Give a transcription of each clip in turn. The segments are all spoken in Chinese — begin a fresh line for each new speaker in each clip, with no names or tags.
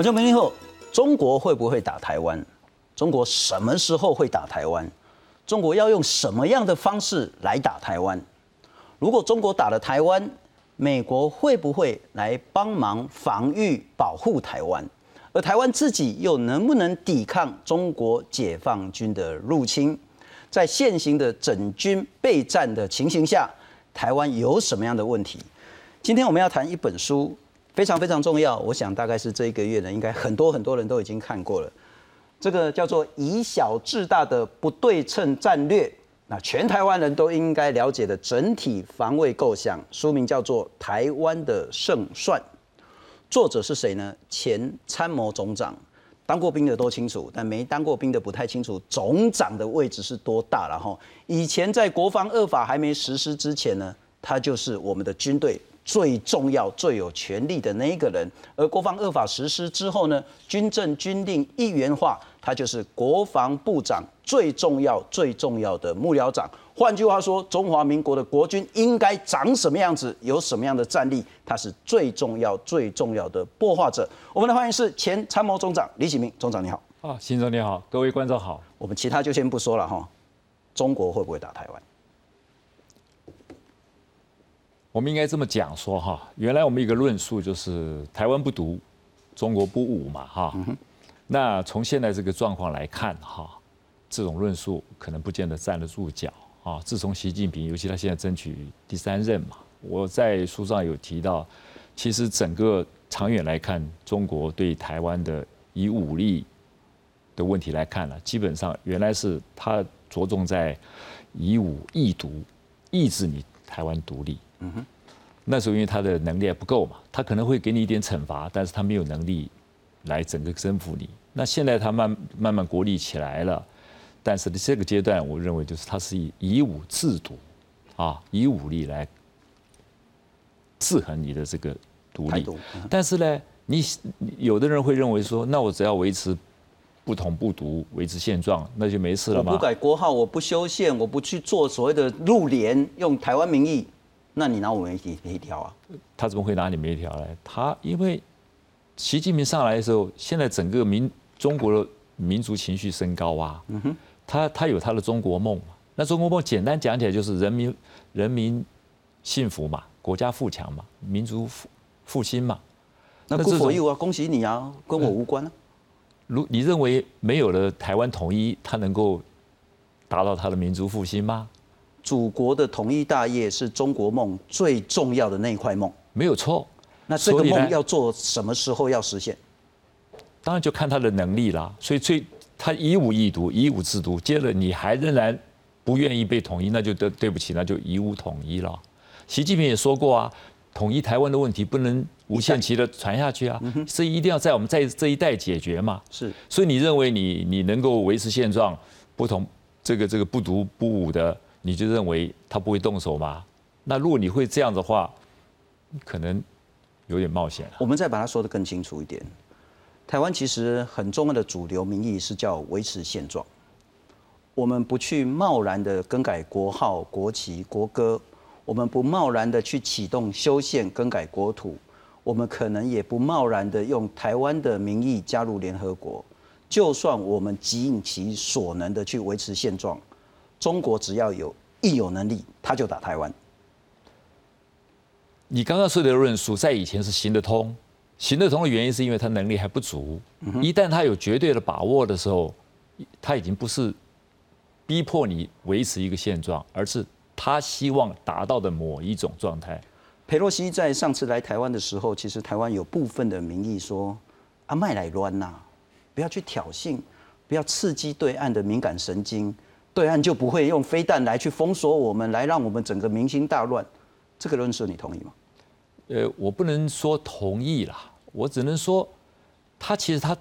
我就没听后，中国会不会打台湾？中国什么时候会打台湾？中国要用什么样的方式来打台湾？如果中国打了台湾，美国会不会来帮忙防御保护台湾？而台湾自己又能不能抵抗中国解放军的入侵？在现行的整军备战的情形下，台湾有什么样的问题？今天我们要谈一本书，非常非常重要。我想大概是这一个月呢，应该很多很多人都已经看过了。这个叫做“以小制大”的不对称战略，那全台湾人都应该了解的整体防卫构想。书名叫做《台湾的胜算》，作者是谁呢？前参谋总长，当过兵的都清楚，但没当过兵的不太清楚。总长的位置是多大了哈？以前在国防二法还没实施之前呢，他就是我们的军队。最重要、最有权力的那一个人，而国防二法实施之后呢，军政军令一元化，他就是国防部长最重要、最重要的幕僚长。换句话说，中华民国的国军应该长什么样子，有什么样的战力，他是最重要、最重要的擘画者。我们的欢迎是前参谋总长李启明总长，你好。
啊，新总你好，各位观众好。
我们其他就先不说了哈，中国会不会打台湾？
我们应该这么讲说哈，原来我们一个论述就是台湾不独，中国不武嘛哈。那从现在这个状况来看哈，这种论述可能不见得站得住脚啊。自从习近平，尤其他现在争取第三任嘛，我在书上有提到，其实整个长远来看，中国对台湾的以武力的问题来看呢，基本上原来是他着重在以武易独，抑制你台湾独立。嗯哼，那时候因为他的能力还不够嘛，他可能会给你一点惩罚，但是他没有能力来整个征服你。那现在他慢慢慢国力起来了，但是这个阶段，我认为就是他是以以武制独，啊，以武力来制衡你的这个独立。但是呢，你有的人会认为说，那我只要维持不统不独，维持现状，那就没事了吗？
不改国号，我不修宪，我不去做所谓的入联，用台湾名义。那你拿我们一条啊？
他怎么会拿你们一条来？他因为习近平上来的时候，现在整个民中国的民族情绪升高啊。嗯哼。他他有他的中国梦嘛那中国梦简单讲起来就是人民人民幸福嘛，国家富强嘛，民族复复兴嘛。
那不否义啊，恭喜你啊，跟我无关啊。
如你认为没有了台湾统一，他能够达到他的民族复兴吗？
祖国的统一大业是中国梦最重要的那一块梦，
没有错。
那这个梦要做什么时候要实现？
当然就看他的能力啦。所以最他以武易独，以武制独。接着你还仍然不愿意被统一，那就对对不起，那就以武统一了。习近平也说过啊，统一台湾的问题不能无限期的传下去啊，是一定要在我们在这一代解决嘛。
是。
所以你认为你你能够维持现状，不同这个这个不独不武的？你就认为他不会动手吗？那如果你会这样的话，可能有点冒险。
我们再把它说的更清楚一点，台湾其实很重要的主流民意是叫维持现状。我们不去贸然的更改国号、国旗、国歌，我们不贸然的去启动修宪、更改国土，我们可能也不贸然的用台湾的名义加入联合国。就算我们尽其所能的去维持现状。中国只要有一有能力，他就打台湾。
你刚刚说的论述，在以前是行得通，行得通的原因是因为他能力还不足。一旦他有绝对的把握的时候，他已经不是逼迫你维持一个现状，而是他希望达到的某一种状态。
佩洛西在上次来台湾的时候，其实台湾有部分的民意说：“阿麦来乱呐，不要去挑衅，不要刺激对岸的敏感神经。”对岸就不会用飞弹来去封锁我们，来让我们整个民心大乱。这个论述你同意吗？
呃，我不能说同意啦，我只能说，他其实他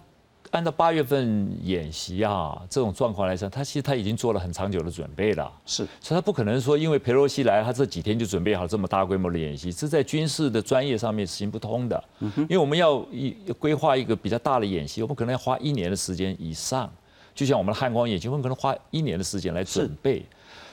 按照八月份演习啊这种状况来说，他其实他已经做了很长久的准备了。
是，
所以他不可能说因为佩洛西来，他这几天就准备好这么大规模的演习，这在军事的专业上面是行不通的。嗯因为我们要一规划一个比较大的演习，我们可能要花一年的时间以上。就像我们的汉光演习，我们可能花一年的时间来准备。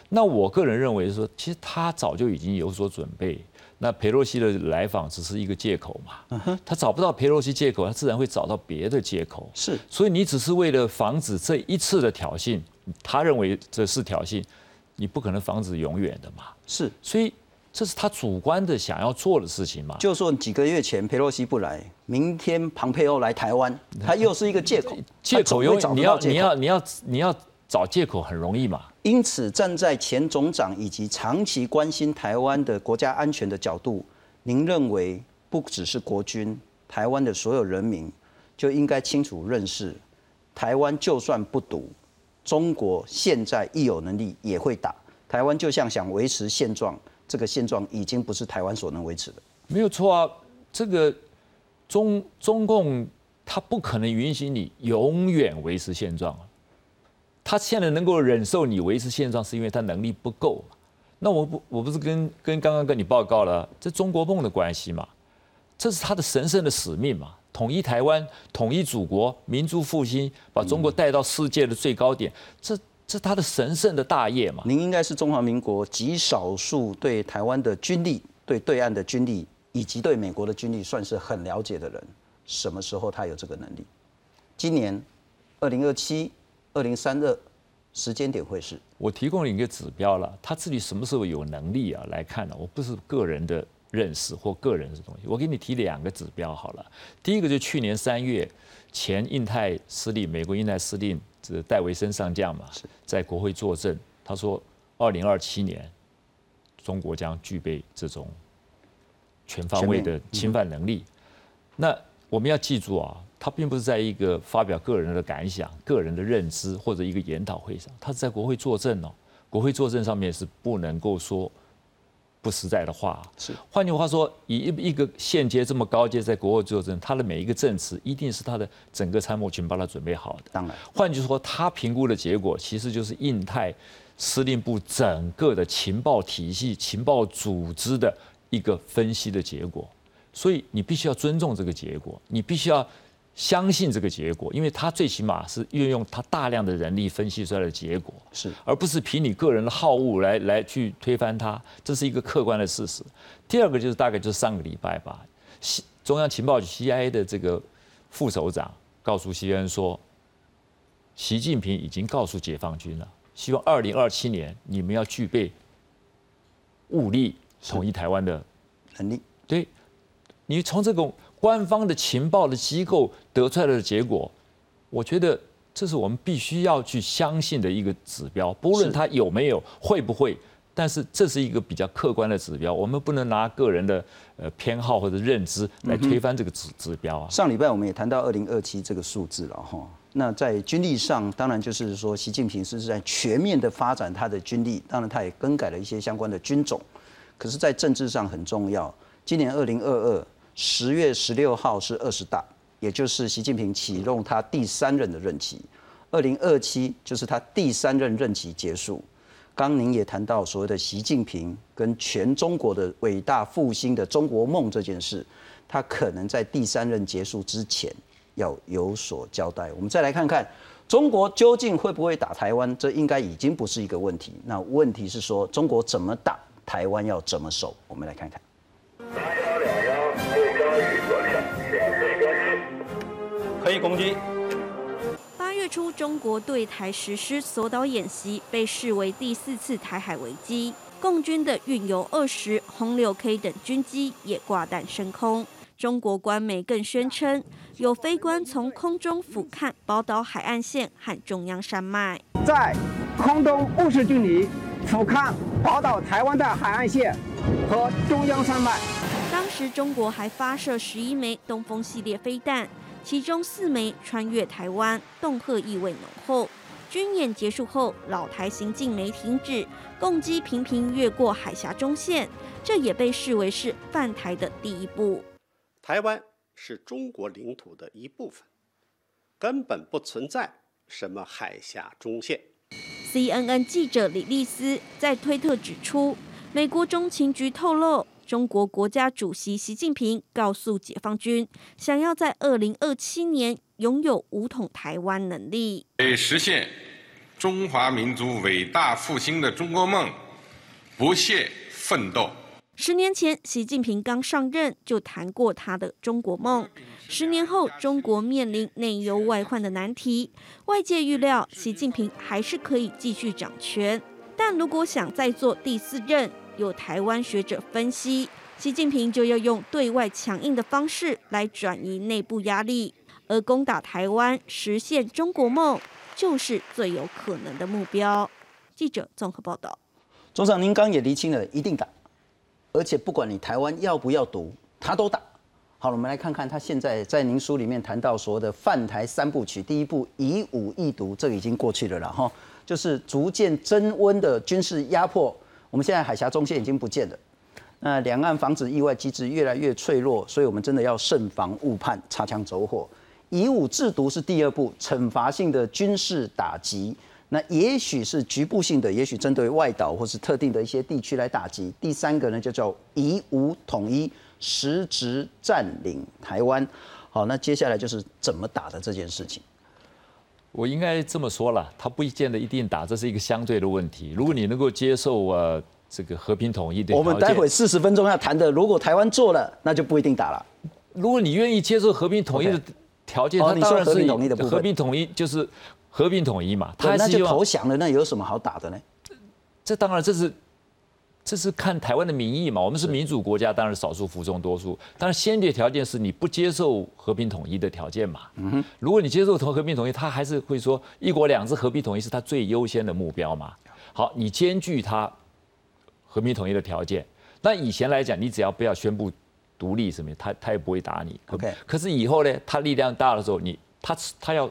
那我个人认为说，其实他早就已经有所准备，那佩洛西的来访只是一个借口嘛，他找不到佩洛西借口，他自然会找到别的借口。
是，
所以你只是为了防止这一次的挑衅，他认为这是挑衅，你不可能防止永远的嘛。
是，
所以这是他主观的想要做的事情嘛。
就说几个月前佩洛西不来，明天庞佩欧来台湾，他又是一个借口。
借口
有
你要你要你要你要找借口很容易嘛。
因此，站在前总长以及长期关心台湾的国家安全的角度，您认为不只是国军，台湾的所有人民就应该清楚认识，台湾就算不独，中国现在一有能力也会打台湾。就像想维持现状，这个现状已经不是台湾所能维持的。
没有错啊，这个中中共他不可能允许你永远维持现状啊。他现在能够忍受你维持现状，是因为他能力不够嘛？那我不我不是跟跟刚刚跟你报告了，这中国梦的关系嘛？这是他的神圣的使命嘛？统一台湾，统一祖国，民族复兴，把中国带到世界的最高点，这这他的神圣的大业嘛？
您应该是中华民国极少数对台湾的军力、对对岸的军力以及对美国的军力算是很了解的人。什么时候他有这个能力？今年二零二七。二零三二时间点会是？
我提供了一个指标了，他自己什么时候有能力啊？来看呢？我不是个人的认识或个人的东西，我给你提两个指标好了。第一个就去年三月，前印太司令、美国印太司令这戴维森上将嘛，在国会作证，他说二零二七年中国将具备这种全方位的侵犯能力。那我们要记住啊。他并不是在一个发表个人的感想、个人的认知或者一个研讨会上，他是在国会作证哦。国会作证上面是不能够说不实在的话。
是，
换句话说，以一一个现阶这么高阶在国会作证，他的每一个证词一定是他的整个参谋群帮他准备好的。
当然，
换句话说，他评估的结果其实就是印太司令部整个的情报体系、情报组织的一个分析的结果。所以你必须要尊重这个结果，你必须要。相信这个结果，因为他最起码是运用他大量的人力分析出来的结果，
是，
而不是凭你个人的好恶来来去推翻它，这是一个客观的事实。第二个就是大概就是上个礼拜吧，西中央情报局 CIA 的这个副首长告诉 CNN 说，习近平已经告诉解放军了，希望二零二七年你们要具备武力统一台湾的
能力。
对，你从这种。官方的情报的机构得出来的结果，我觉得这是我们必须要去相信的一个指标。不论它有没有、会不会，但是这是一个比较客观的指标。我们不能拿个人的呃偏好或者认知来推翻这个指指标啊。
上礼拜我们也谈到二零二七这个数字了哈。那在军力上，当然就是说，习近平是在全面的发展他的军力，当然他也更改了一些相关的军种。可是，在政治上很重要。今年二零二二。十月十六号是二十大，也就是习近平启动他第三任的任期。二零二七就是他第三任任期结束。刚您也谈到所谓的习近平跟全中国的伟大复兴的中国梦这件事，他可能在第三任结束之前要有所交代。我们再来看看中国究竟会不会打台湾，这应该已经不是一个问题。那问题是说中国怎么打台湾要怎么守？我们来看看。可以攻击。
八月初，中国对台实施锁岛演习，被视为第四次台海危机。共军的运油二十、轰六 K 等军机也挂弹升空。中国官媒更宣称，有飞官从空中俯瞰宝岛海岸线和中央山脉，
在空中五十距离俯瞰宝岛台湾的海岸线和中央山脉。
当时，中国还发射十一枚东风系列飞弹。其中四枚穿越台湾，恫吓意味浓厚。军演结束后，老台行径没停止，共机频频越过海峡中线，这也被视为是犯台的第一步。
台湾是中国领土的一部分，根本不存在什么海峡中线。
CNN 记者李丽斯在推特指出，美国中情局透露。中国国家主席习近平告诉解放军，想要在二零二七年拥有武统台湾能力，
为实现中华民族伟大复兴的中国梦不懈奋斗。
十年前，习近平刚上任就谈过他的中国梦。十年后，中国面临内忧外患的难题，外界预料习近平还是可以继续掌权。但如果想再做第四任，有台湾学者分析，习近平就要用对外强硬的方式来转移内部压力，而攻打台湾、实现中国梦，就是最有可能的目标。记者综合报道。
总长，您刚也厘清了，一定打，而且不管你台湾要不要读，他都打。好了，我们来看看他现在在您书里面谈到说的泛台三部曲，第一步以武易独，这个已经过去了了哈，就是逐渐增温的军事压迫。我们现在海峡中线已经不见了，那两岸防止意外机制越来越脆弱，所以我们真的要慎防误判、擦枪走火。以武制毒是第二步，惩罚性的军事打击。那也许是局部性的，也许针对外岛或是特定的一些地区来打击。第三个呢，就叫以武统一，实质占领台湾。好，那接下来就是怎么打的这件事情。
我应该这么说了，他不见得一定打，这是一个相对的问题。如果你能够接受呃这个和平统一的，
我们待会四十分钟要谈的，如果台湾做了，那就不一定打了。
如果你愿意接受和平统一的条件，
他当然是和平统一的
和平统一就是。和平统一嘛，
他那就投降了，那有什么好打的呢？
这当然这是这是看台湾的民意嘛。我们是民主国家，当然少数服从多数。当然，先决条件是你不接受和平统一的条件嘛。嗯哼。如果你接受同和平统一，他还是会说一国两制和平统一是他最优先的目标嘛。好，你兼具他和平统一的条件。那以前来讲，你只要不要宣布独立什么，他他也不会打你。
OK。
可是以后呢，他力量大的时候，你他他要。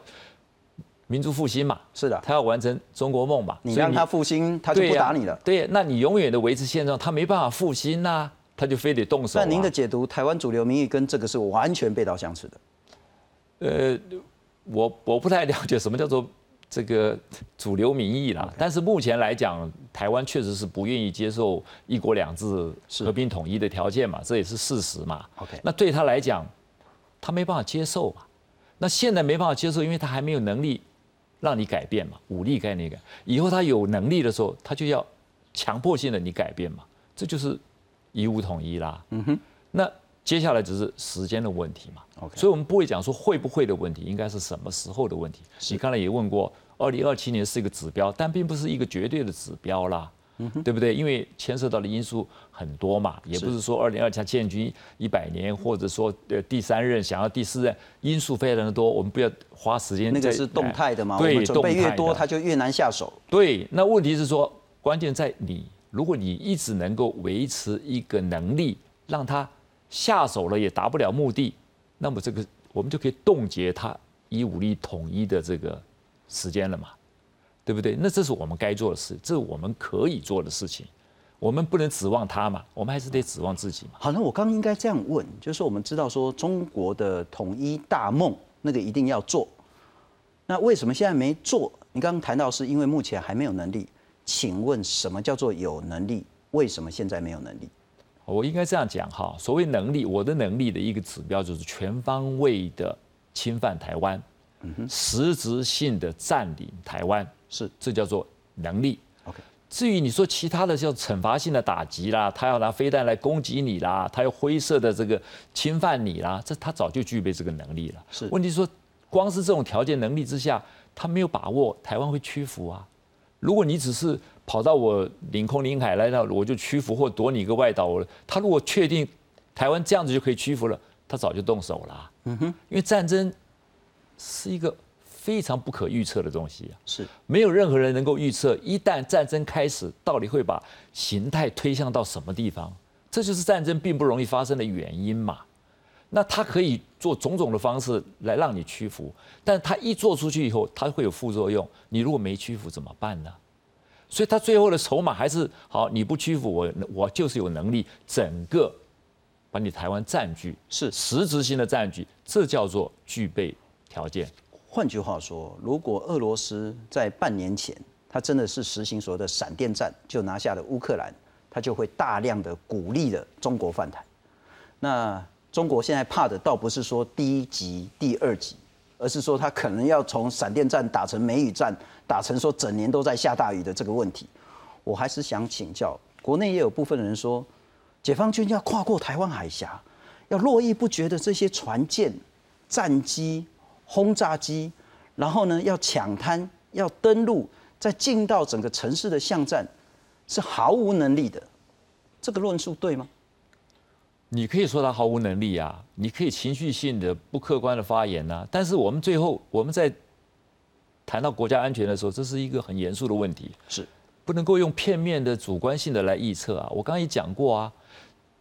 民族复兴嘛，
是的，
他要完成中国梦嘛。
你让他复兴，他就不打你了。
对，那你永远的维持现状，他没办法复兴呐，他就非得动手。
那您的解读，台湾主流民意跟这个是完全背道相驰的。
呃，我我不太了解 什么叫做这个主流民意啦，但是目前来讲，台湾确实是不愿意接受一国两制和平统一的条件嘛，这也是事实嘛。
OK，
那对他来讲，他没办法接受嘛。那现在没办法接受，因为他还没有能力。让你改变嘛，武力概念改。以后他有能力的时候，他就要强迫性的你改变嘛，这就是一武统一啦。嗯哼。那接下来只是时间的问题嘛。
OK。
所以我们不会讲说会不会的问题，应该是什么时候的问题。你刚才也问过，二零二七年是一个指标，但并不是一个绝对的指标啦。对不对？因为牵涉到的因素很多嘛，也不是说二零二七建军一百年，或者说呃第三任想要第四任，因素非常的多，我们不要花时间。
那个是动态的嘛？对，准备越多，他就越难下手。
对，那问题是说，关键在你，如果你一直能够维持一个能力，让他下手了也达不了目的，那么这个我们就可以冻结他以武力统一的这个时间了嘛。对不对？那这是我们该做的事，这是我们可以做的事情。我们不能指望他嘛，我们还是得指望自己嘛。
好，那我刚应该这样问，就是我们知道说中国的统一大梦那个一定要做，那为什么现在没做？你刚刚谈到是因为目前还没有能力，请问什么叫做有能力？为什么现在没有能力？
我应该这样讲哈，所谓能力，我的能力的一个指标就是全方位的侵犯台湾，实质性的占领台湾。是，这叫做能力。
OK，
至于你说其他的叫惩罚性的打击啦，他要拿飞弹来攻击你啦，他要灰色的这个侵犯你啦，这他早就具备这个能力了。
是，
问题说，光是这种条件能力之下，他没有把握台湾会屈服啊。如果你只是跑到我领空领海来到，我就屈服或夺你一个外岛，我他如果确定台湾这样子就可以屈服了，他早就动手了。嗯哼，因为战争是一个。非常不可预测的东西啊，
是
没有任何人能够预测，一旦战争开始，到底会把形态推向到什么地方？这就是战争并不容易发生的原因嘛。那他可以做种种的方式来让你屈服，但他一做出去以后，他会有副作用。你如果没屈服怎么办呢？所以他最后的筹码还是好，你不屈服我，我就是有能力整个把你台湾占据，
是
实质性的占据，这叫做具备条件。
换句话说，如果俄罗斯在半年前，他真的是实行所谓的闪电战，就拿下了乌克兰，他就会大量的鼓励了中国犯台。那中国现在怕的倒不是说第一级、第二级，而是说他可能要从闪电战打成梅雨战，打成说整年都在下大雨的这个问题。我还是想请教，国内也有部分人说，解放军要跨过台湾海峡，要络绎不绝的这些船舰、战机、轰炸机，然后呢要抢滩、要登陆，再进到整个城市的巷战，是毫无能力的。这个论述对吗？
你可以说他毫无能力啊，你可以情绪性的、不客观的发言呐、但是我们最后我们在谈到国家安全的时候，这是一个很严肃的问题，
是
不能够用片面的、主观性的来臆测啊。我刚刚也讲过啊，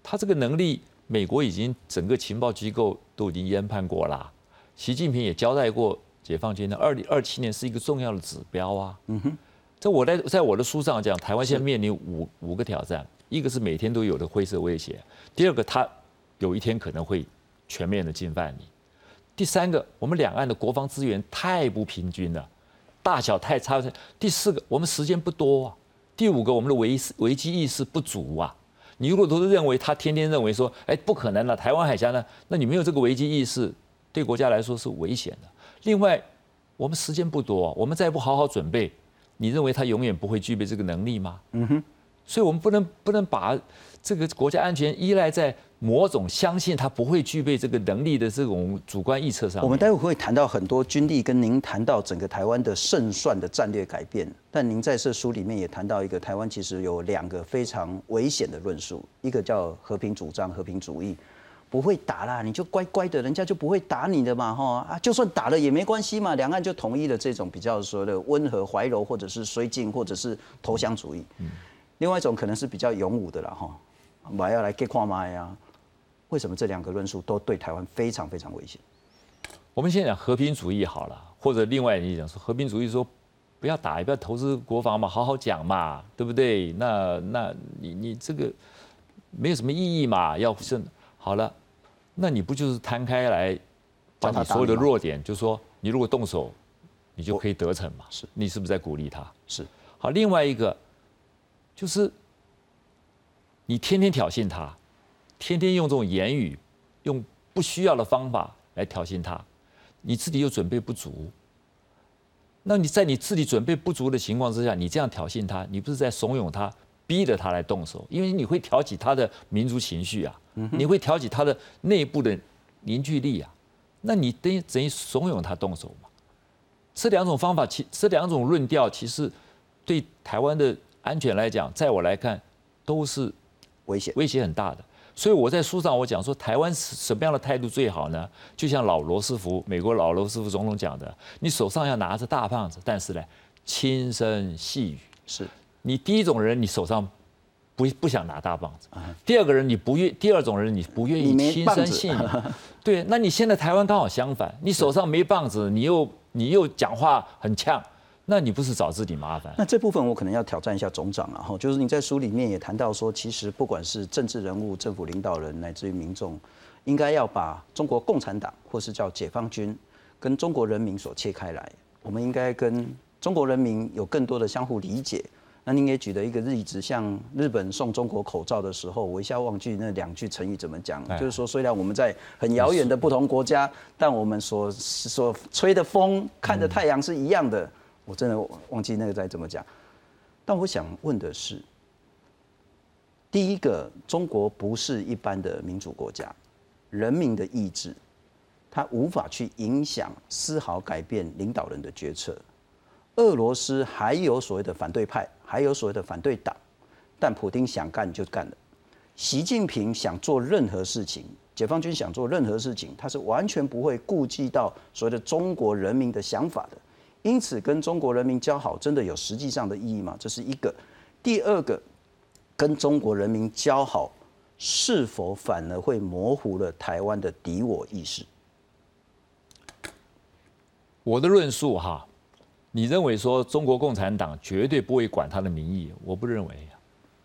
他这个能力，美国已经整个情报机构都已经研判过啦。习近平也交代过，解放军的二零二七年是一个重要的指标啊。嗯哼，在我在在我的书上讲，台湾现在面临五五个挑战，一个是每天都有的灰色威胁，第二个它有一天可能会全面的侵犯你，第三个我们两岸的国防资源太不平均了，大小太差，第四个我们时间不多啊，第五个我们的危危机意识不足啊。你如果都是认为他天天认为说，哎，不可能了，台湾海峡呢，那你没有这个危机意识，对国家来说是危险的。另外，我们时间不多，我们再不好好准备，你认为他永远不会具备这个能力吗？嗯哼。所以我们不能不能把这个国家安全依赖在某种相信他不会具备这个能力的这种主观臆测上。
我们待会会谈到很多军力，跟您谈到整个台湾的胜算的战略改变。但您在这书里面也谈到一个台湾其实有两个非常危险的论述，一个叫和平主张、和平主义，不会打啦，你就乖乖的，人家就不会打你的嘛，哈啊，就算打了也没关系嘛，两岸就统一了这种比较说的温和怀柔，或者是绥靖，或者是投降主义。另外一种可能是比较勇武的了哈，我还要来 get 跨麦呀。为什么这两个论述都对台湾非常非常危险？
我们先讲和平主义好了，或者另外你讲说和平主义说不要打，也不要投资国防嘛，好好讲嘛，对不对？那那你你这个没有什么意义嘛，要是好了，那你不就是摊开来把你所有的弱点，就说你如果动手，你就可以得逞嘛？
是
你是不是在鼓励他？
是
好，另外一个就是你天天挑衅他，天天用这种言语，用不需要的方法来挑衅他，你自己又准备不足。那你在你自己准备不足的情况之下，你这样挑衅他，你不是在怂恿他，逼着他来动手？因为你会挑起他的民族情绪啊，你会挑起他的内部的凝聚力啊，那你等于等于怂恿他动手嘛？这两种方法，其这两种论调，其实对台湾的安全来讲，在我来看都是
危险。
威胁很大的。所以我在书上我讲说，台湾什么样的态度最好呢？就像老罗斯福，美国老罗斯福总统讲的，你手上要拿着大棒子，但是呢，轻声细语。
是
你第一种人，你手上不不想拿大棒子；第二个人，你不愿；第二种人，你不愿意轻
没棒子
声细语。对，那你现在台湾刚好相反，你手上没棒子，你又你又讲话很呛，那你不是找自己麻烦？
那这部分我可能要挑战一下总长了哈，就是你在书里面也谈到说，其实不管是政治人物、政府领导人，乃至于民众，应该要把中国共产党或是叫解放军跟中国人民所切开来，我们应该跟中国人民有更多的相互理解。那您也举了一个例子，像日本送中国口罩的时候，我一下忘记那两句成语怎么讲，
哎
就是说虽然我们在很遥远的不同国家，但我们所所吹的风、看的太阳是一样的。我真的忘记那个在怎么讲。但我想问的是，第一个，中国不是一般的民主国家，人民的意志，它无法去影响丝毫改变领导人的决策。俄罗斯还有所谓的反对派，还有所谓的反对党，但普京想干就干了。习近平想做任何事情，解放军想做任何事情，他是完全不会顾及到所谓的中国人民的想法的。因此，跟中国人民交好，真的有实际上的意义吗？这是一个。第二个，跟中国人民交好，是否反而会模糊了台湾的敌我意识？
我的论述哈，你认为说中国共产党绝对不会管他的民意，我不认为。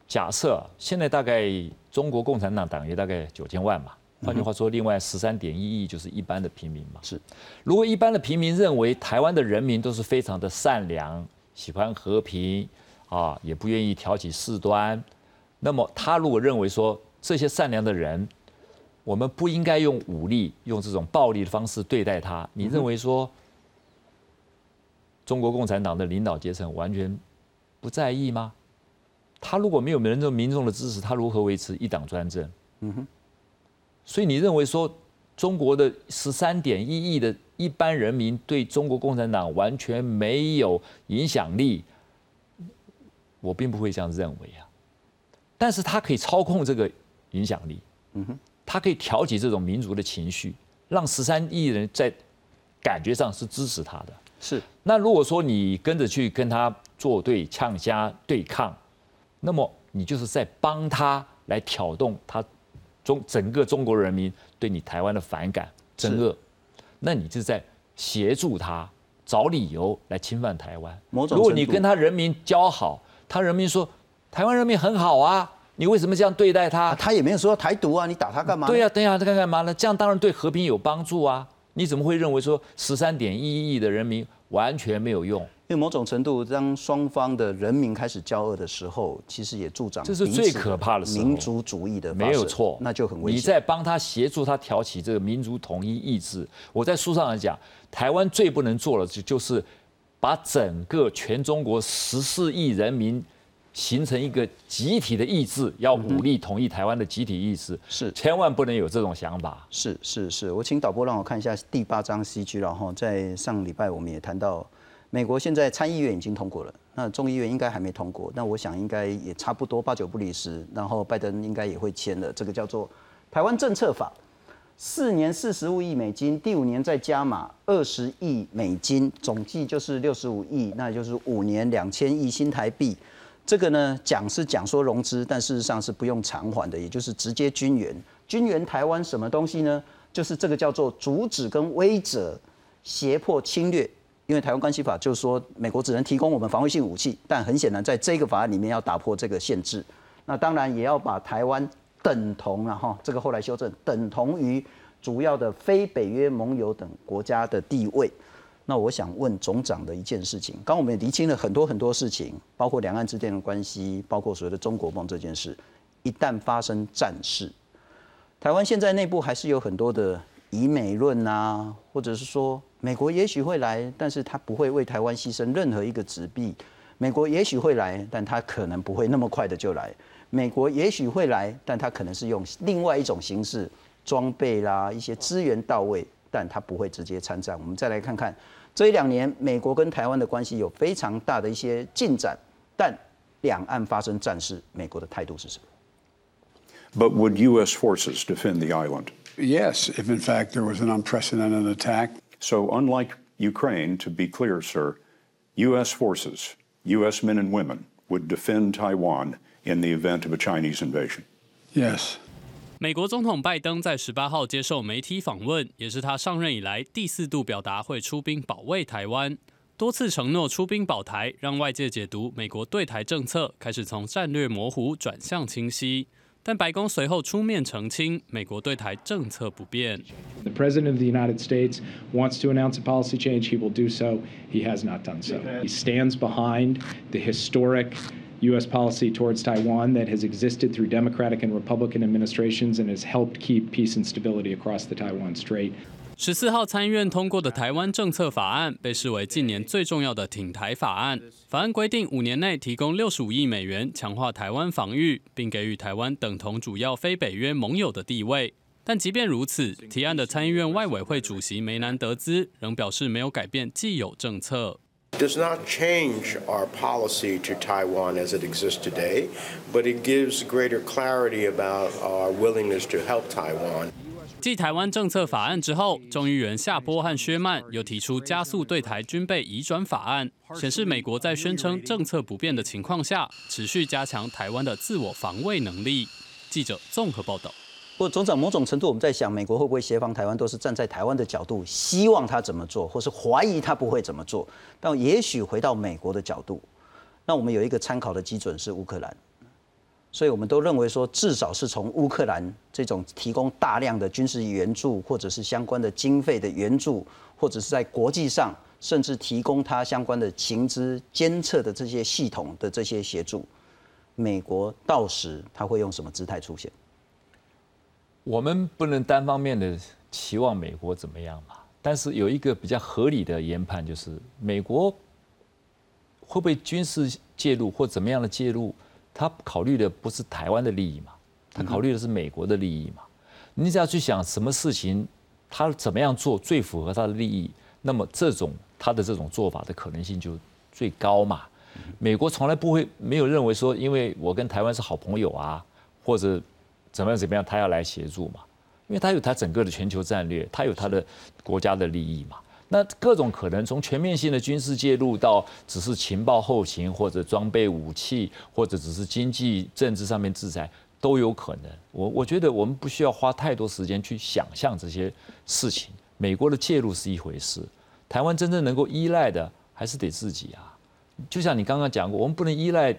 假设现在大概中国共产党党员大概九千万嘛，换句话说，另外十三点一亿就是一般的平民嘛。
是，
如果一般的平民认为台湾的人民都是非常的善良，喜欢和平啊，也不愿意挑起事端，那么他如果认为说这些善良的人，我们不应该用武力、用这种暴力的方式对待他，你认为说中国共产党的领导阶层完全不在意吗？他如果没有民众民众的支持，他如何维持一党专政？嗯哼。所以你认为说中国的十三点一亿的一般人民对中国共产党完全没有影响力？我并不会这样认为啊。但是他可以操控这个影响力，嗯哼，他可以调节这种民族的情绪，让十三亿人在感觉上是支持他的。
是。
那如果说你跟着去跟他作对、呛虾、对抗，那么你就是在帮他来挑动他中整个中国人民对你台湾的反感、憎恶，那你就在协助他找理由来侵犯台湾。
如
果你跟他人民交好，他人民说。台湾人民很好啊，你为什么这样对待他？
他也没有说台独啊，你打他干嘛？
对呀，等下他干干嘛呢？这样当然对和平有帮助啊！你怎么会认为说十三点一亿的人民完全没有用？
因为某种程度，当双方的人民开始交恶的时候，其实也助长
这是最可怕的
民族主义的
没有错，
那就很危险。
你在帮他协助他挑起这个民族统一意志。我在书上来讲，台湾最不能做的就就是把整个全中国十四亿人民。形成一个集体的意志，要武力统一台湾的集体意志，
是
千万不能有这种想法。
是是是，我请导播让我看一下第八章 C G，然后在上礼拜我们也谈到，美国现在参议院已经通过了，那众议院应该还没通过，那我想应该也差不多八九不离十，然后拜登应该也会签了，这个叫做台湾政策法，四年四十五亿美金，第五年再加码二十亿美金，总计就是六十五亿，那就是五年两千亿新台币。这个呢，讲是讲说融资，但事实上是不用偿还的，也就是直接军援。军援台湾什么东西呢？就是这个叫做阻止跟威者、胁迫侵略。因为台湾关系法就是说，美国只能提供我们防卫性武器，但很显然在这个法案里面要打破这个限制。那当然也要把台湾等同了哈，这个后来修正，等同于主要的非北约盟友等国家的地位。那我想问总长的一件事情，刚我们也厘清了很多很多事情，包括两岸之间的关系，包括所谓的中国梦这件事，一旦发生战事，台湾现在内部还是有很多的以美论啊，或者是说美国也许会来，但是他不会为台湾牺牲任何一个纸币，美国也许会来，但他可能不会那么快的就来，美国也许会来，但他可能是用另外一种形式装备啦，一些资源到位，但他不会直接参战。我们再来看看。这一两年，美国跟台湾的关系有非常大的一些进展，但两岸发生战事，美国的态度是什么？
But would U.S. forces defend the island?
Yes, if in fact there was an unprecedented attack.
So, unlike Ukraine, to be clear, sir, U.S. forces, U.S. men and women, would defend Taiwan in the event of a Chinese invasion.
Yes.
美国总统拜登在十八号接受媒体访问，也是他上任以来第四度表达会出兵保卫台湾，多次承诺出兵保台，让外界解读美国对台政策开始从战略模糊转向清晰。但白宫随后出面澄清，美国对台政策不变。
The President of the United States wants to announce a policy change. He will do so. He has not done so. He stands behind the historic. U.S. policy towards Taiwan that has existed through Democratic and Republican administrations and has helped keep peace and stability across the Taiwan Strait.
十四号参议院通过的台湾政策法案被视为近年最重要的挺台法案。法案规定，五年内提供六十五亿美元，强化台湾防御，并给予台湾等同主要非北约盟友的地位。但即便如此，提案的参议院外委会主席梅南德兹仍表示没有改变既有政策。
Does not change our policy to Taiwan as it exists today, but it gives greater clarity about our willingness to help Taiwan.
继台湾政策法案之后，众议员夏波和薛曼又提出加速对台军备移转法案，显示美国在宣称政策不变的情况下，持续加强台湾的自我防卫能力。记者综合报道。
不，总长，某种程度我们在想，美国会不会协防台湾，都是站在台湾的角度，希望他怎么做，或是怀疑他不会怎么做。但也许回到美国的角度，那我们有一个参考的基准是乌克兰，所以我们都认为说，至少是从乌克兰这种提供大量的军事援助，或者是相关的经费的援助，或者是在国际上甚至提供他相关的情资监测的这些系统的这些协助，美国到时他会用什么姿态出现？
我们不能单方面的期望美国怎么样嘛？但是有一个比较合理的研判，就是美国会不会军事介入或怎么样的介入他考虑的不是台湾的利益嘛，他考虑的是美国的利益嘛。你只要去想什么事情，他怎么样做最符合他的利益，那么这种他的这种做法的可能性就最高嘛。美国从来不会没有认为说，因为我跟台湾是好朋友啊，或者怎么样怎么样，他要来协助嘛，因为他有他整个的全球战略，他有他的国家的利益嘛。那各种可能，从全面性的军事介入到只是情报后勤，或者装备武器，或者只是经济政治上面制裁，都有可能。我我觉得我们不需要花太多时间去想象这些事情。美国的介入是一回事，台湾真正能够依赖的还是得自己啊。就像你刚刚讲过，我们不能依赖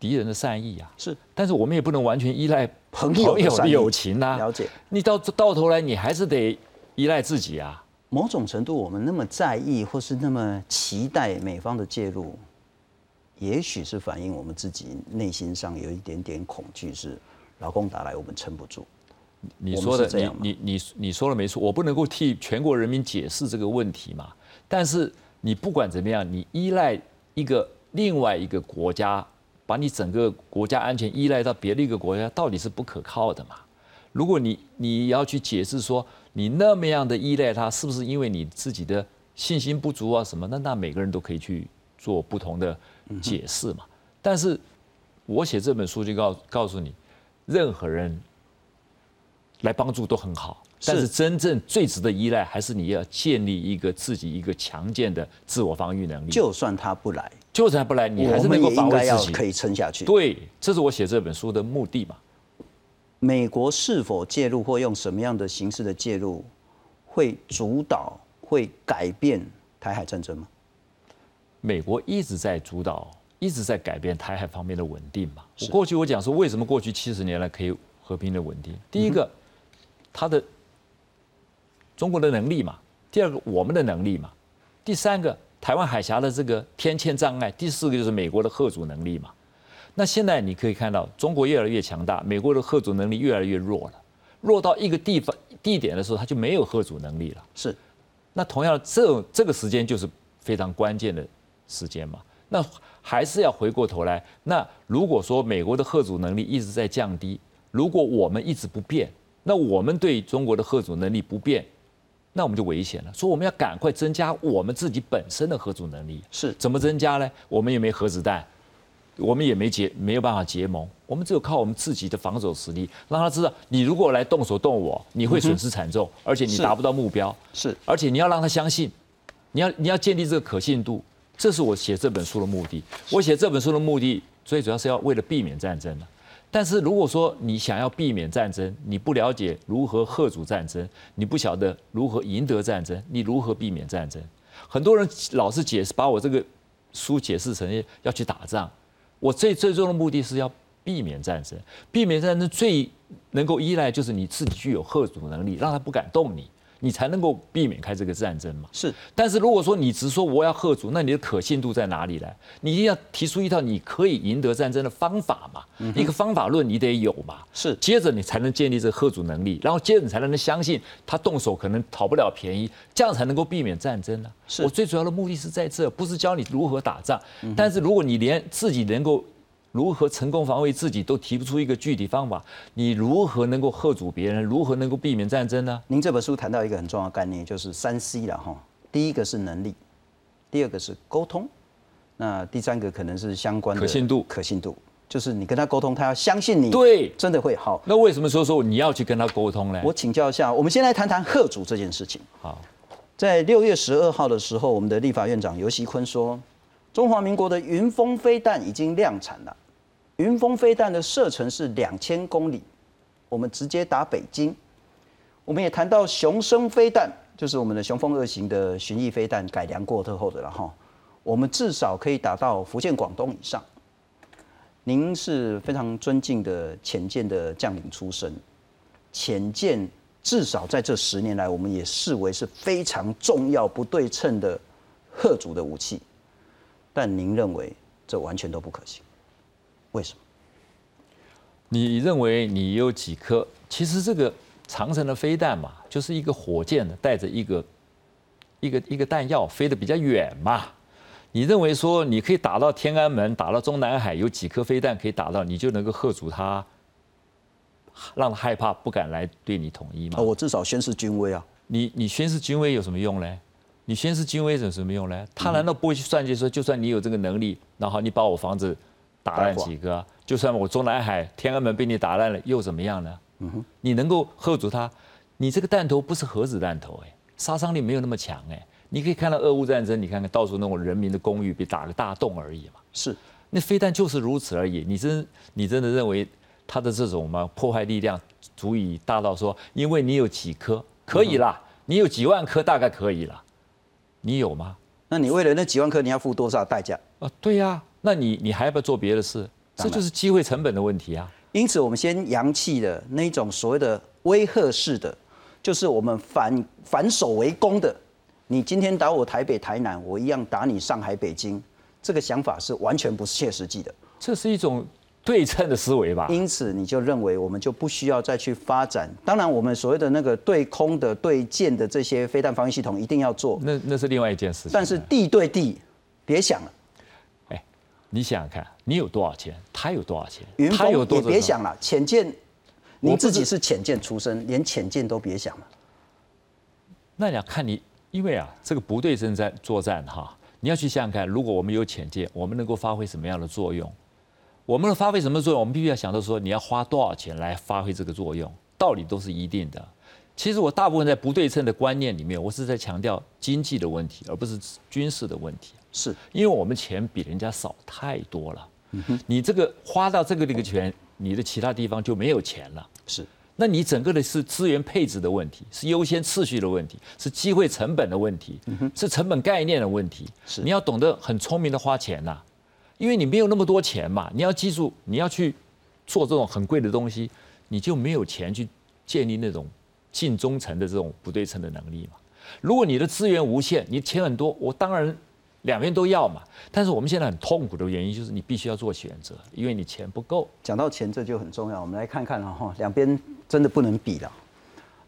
敌人的善意啊，
是，
但是我们也不能完全依赖
朋友的
友情啊。
了解，
你到到头来，你还是得依赖自己啊。
某种程度，我们那么在意或是那么期待美方的介入，也许是反映我们自己内心上有一点点恐惧，是老公打来我们撑不住。
你说的，你你你你说的没错，我不能够替全国人民解释这个问题嘛。但是你不管怎么样，你依赖一个另外一个国家，把你整个国家安全依赖到别的一个国家，到底是不可靠的嘛？如果你你要去解释说。你那么样的依赖他，是不是因为你自己的信心不足啊？什么？那那每个人都可以去做不同的解释嘛。但是，我写这本书就告告诉你，任何人来帮助都很好，但是真正最值得依赖，还是你要建立一个自己一个强健的自我防御能力。
就算他不来，
就算他不来，你还是能够防卫自己，
可以撑下去。
对，这是我写这本书的目的嘛。
美国是否介入或用什么样的形式的介入，会主导、会改变台海战争吗？
美国一直在主导，一直在改变台海方面的稳定嘛。过去我讲说，为什么过去七十年来可以和平的稳定？第一个，他的中国的能力嘛；第二个，我们的能力嘛；第三个，台湾海峡的这个天堑障碍；第四个就是美国的贺主能力嘛。那现在你可以看到，中国越来越强大，美国的核主能力越来越弱了。弱到一个地方地点的时候，它就没有核主能力了。
是，
那同样这这个时间就是非常关键的时间嘛。那还是要回过头来，那如果说美国的核主能力一直在降低，如果我们一直不变，那我们对中国的核主能力不变，那我们就危险了。所以我们要赶快增加我们自己本身的核主能力。
是，
怎么增加呢？我们也没核子弹。我们也没结没有办法结盟，我们只有靠我们自己的防守实力，让他知道你如果来动手动我，你会损失惨重，而且你达不到目标。
是，
而且你要让他相信，你要你要建立这个可信度，这是我写这本书的目的。我写这本书的目的，最主要是要为了避免战争但是如果说你想要避免战争，你不了解如何贺阻战争，你不晓得如何赢得战争，你如何避免战争？很多人老是解释，把我这个书解释成要去打仗。我最最终的目的是要避免战争，避免战争最能够依赖就是你自己具有贺阻能力，让他不敢动你，你才能够避免开这个战争嘛。
是，
但是如果说你只说我要贺主，那你的可信度在哪里呢？你一定要提出一套你可以赢得战争的方法嘛，一个方法论你得有嘛。
是，
接着你才能建立这个贺主能力，然后接着你才能相信他动手可能讨不了便宜，这样才能够避免战争呢。
是
我最主要的目的是在这，不是教你如何打仗。但是如果你连自己能够如何成功防卫自己都提不出一个具体方法，你如何能够吓阻别人？如何能够避免战争呢？
您这本书谈到一个很重要的概念，就是三 C 了哈。第一个是能力，第二个是沟通，那第三个可能是相关的
可信度。
可信度就是你跟他沟通，他要相信你，
对，
真的会好。
那为什么说说你要去跟他沟通呢？
我请教一下，我们先来谈谈贺主这件事情。
好，
在六月十二号的时候，我们的立法院长游锡坤说，中华民国的云峰飞弹已经量产了。云峰飞弹的射程是两千公里，我们直接打北京。我们也谈到雄升飞弹，就是我们的雄风二型的巡弋飞弹改良过之后的了哈。我们至少可以打到福建、广东以上。您是非常尊敬的潜舰的将领出身，潜舰至少在这十年来，我们也视为是非常重要、不对称的贺主的武器。但您认为这完全都不可行？为什么？
你认为你有几颗？其实这个长城的飞弹嘛，就是一个火箭带着一个一个一个弹药飞得比较远嘛。你认为说你可以打到天安门，打到中南海，有几颗飞弹可以打到，你就能够吓阻他，让他害怕，不敢来对你统一吗？
我至少宣示军威啊。
你你宣示军威有什么用呢？你宣示军威有什么用呢？他难道不会去算计说，就算你有这个能力，然后你把我房子打烂几个，就算我中南海天安门被你打烂了，又怎么样呢？嗯哼，你能够吓阻他？你这个弹头不是核子弹头，哎，杀伤力没有那么强，哎。你可以看到俄乌战争，你看看到处那种人民的公寓被打个大洞而已嘛。
是，
那飞弹就是如此而已。你真你真的认为它的这种嘛破坏力量足以大到说，因为你有几颗可以啦，你有几万颗大概可以啦，你有吗？
那你为了那几万颗，你要付多少代价？
啊，对呀，那你你还要不要做别的事？这就是机会成本的问题啊。
因此，我们先扬弃的那种所谓的威吓式的，就是我们反反守为攻的。你今天打我台北、台南，我一样打你上海、北京，这个想法是完全不切实际的。
这是一种对称的思维吧？
因此，你就认为我们就不需要再去发展。当然，我们所谓的那个对空的、对舰的这些飞弹防御系统一定要做。
那那是另外一件事情。
但是地对地，别想了。
哎，你想想看，你有多少钱？他有多少钱？
云峰也别想了。浅见，你自己是浅见出身，连浅见都别想了。
那你要看你。因为啊，这个不对称战作战哈，你要去想想看，如果我们有浅见，我们能够发挥什么样的作用？我们能发挥什么作用？我们必须要想到说，你要花多少钱来发挥这个作用？道理都是一定的。其实我大部分在不对称的观念里面，我是在强调经济的问题，而不是军事的问题。
是
因为我们钱比人家少太多了。你这个花到这个这个钱，你的其他地方就没有钱了。
是。
那你整个的是资源配置的问题，是优先次序的问题，是机会成本的问题，是成本概念的问题。
是
你要懂得很聪明的花钱呐，因为你没有那么多钱嘛。你要记住，你要去做这种很贵的东西，你就没有钱去建立那种近中层的这种不对称的能力嘛。如果你的资源无限，你钱很多，我当然。两边都要嘛，但是我们现在很痛苦的原因就是你必须要做选择，因为你钱不够。
讲到钱，这就很重要。我们来看看了哈，两边真的不能比了。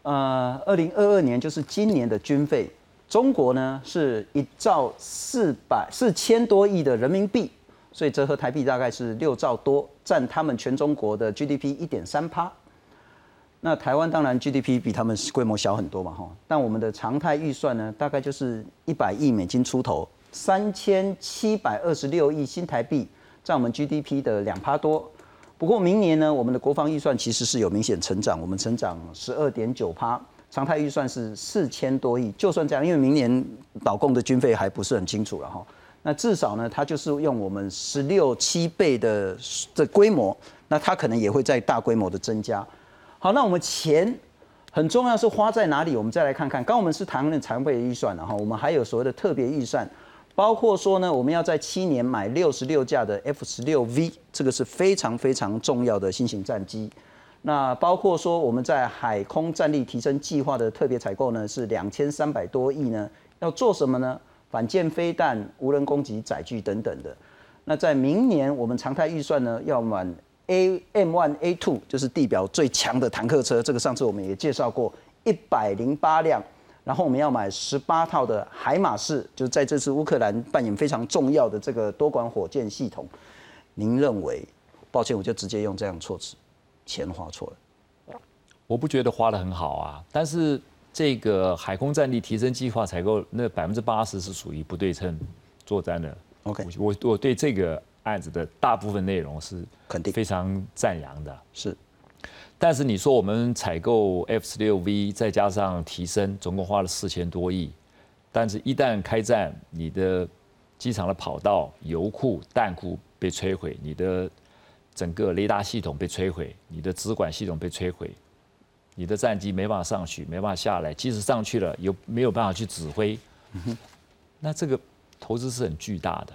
呃，二零二二年就是今年的军费，中国呢是一兆四百四千多亿的人民币，所以折合台币大概是六兆多，占他们全中国的 GDP 一点三趴。那台湾当然 GDP 比他们规模小很多嘛哈，但我们的常态预算呢，大概就是一百亿美金出头。三千七百二十六亿新台币，占我们 GDP 的两趴多。不过明年呢，我们的国防预算其实是有明显成长，我们成长十二点九趴，常态预算是四千多亿。就算这样，因为明年导共的军费还不是很清楚了哈。那至少呢，它就是用我们十六七倍的的规模，那它可能也会在大规模的增加。好，那我们钱很重要是花在哪里？我们再来看看，刚我们是谈论常备预算了哈，我们还有所谓的特别预算。包括说呢，我们要在七年买六十六架的 F 十六 V，这个是非常非常重要的新型战机。那包括说我们在海空战力提升计划的特别采购呢，是两千三百多亿呢。要做什么呢？反舰飞弹、无人攻击载具等等的。那在明年我们常态预算呢，要买 A M One A Two，就是地表最强的坦克车。这个上次我们也介绍过，一百零八辆。然后我们要买十八套的海马式，就是在这次乌克兰扮演非常重要的这个多管火箭系统。您认为？抱歉，我就直接用这样措辞，钱花错了。
我不觉得花的很好啊。但是这个海空战力提升计划采购那百分之八十是属于不对称作战的。
OK，
我我对这个案子的大部分内容是
肯定
非常赞扬的。
是。
但是你说我们采购 F 十六 V，再加上提升，总共花了四千多亿。但是，一旦开战，你的机场的跑道、油库、弹库被摧毁，你的整个雷达系统被摧毁，你的直管系统被摧毁，你的战机没办法上去，没办法下来，即使上去了，又没有办法去指挥。那这个投资是很巨大的。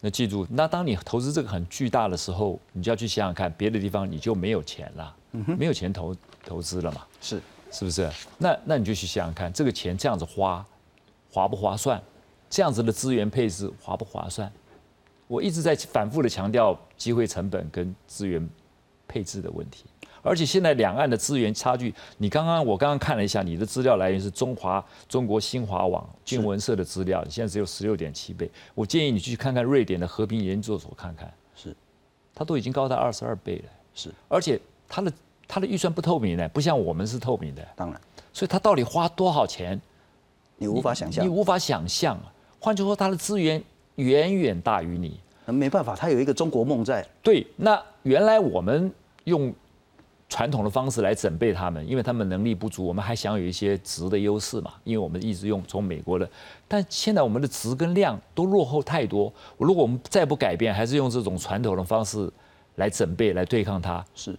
那记住，那当你投资这个很巨大的时候，你就要去想想看，别的地方你就没有钱了。没有钱投投资了嘛？
是
是不是？那那你就去想想看，这个钱这样子花，划不划算？这样子的资源配置划不划算？我一直在反复的强调机会成本跟资源配置的问题。而且现在两岸的资源差距，你刚刚我刚刚看了一下，你的资料来源是中华中国新华网新闻社的资料，你现在只有十六点七倍。我建议你去看看瑞典的和平研究所看看，
是，
它都已经高达二十二倍了。
是，
而且它的他的预算不透明的，不像我们是透明的。
当然，
所以他到底花多少钱，
你无法想象，
你无法想象。换句话说，它的资源远远大于你。
那没办法，他有一个中国梦在。
对，那原来我们用传统的方式来准备他们，因为他们能力不足，我们还享有一些值的优势嘛。因为我们一直用从美国的，但现在我们的值跟量都落后太多。如果我们再不改变，还是用这种传统的方式来准备来对抗它，
是，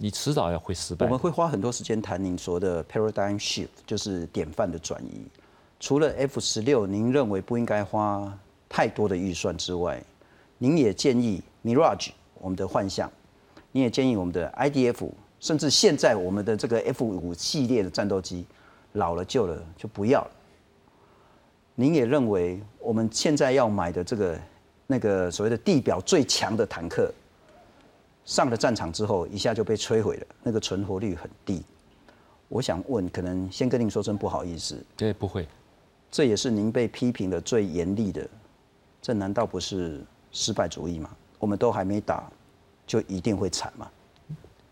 你迟早要会失败。
我们会花很多时间谈您说的 paradigm shift，就是典范的转移。除了 F 十六，您认为不应该花太多的预算之外，您也建议 Mirage 我们的幻象，你也建议我们的 IDF，甚至现在我们的这个 F 五系列的战斗机老了旧了就不要了。您也认为我们现在要买的这个那个所谓的地表最强的坦克，上了战场之后一下就被摧毁了，那个存活率很低。我想问，可能先跟您说声不好意思。
对，不会。
这也是您被批评的最严厉的，这难道不是？失败主义吗，我们都还没打，就一定会惨吗？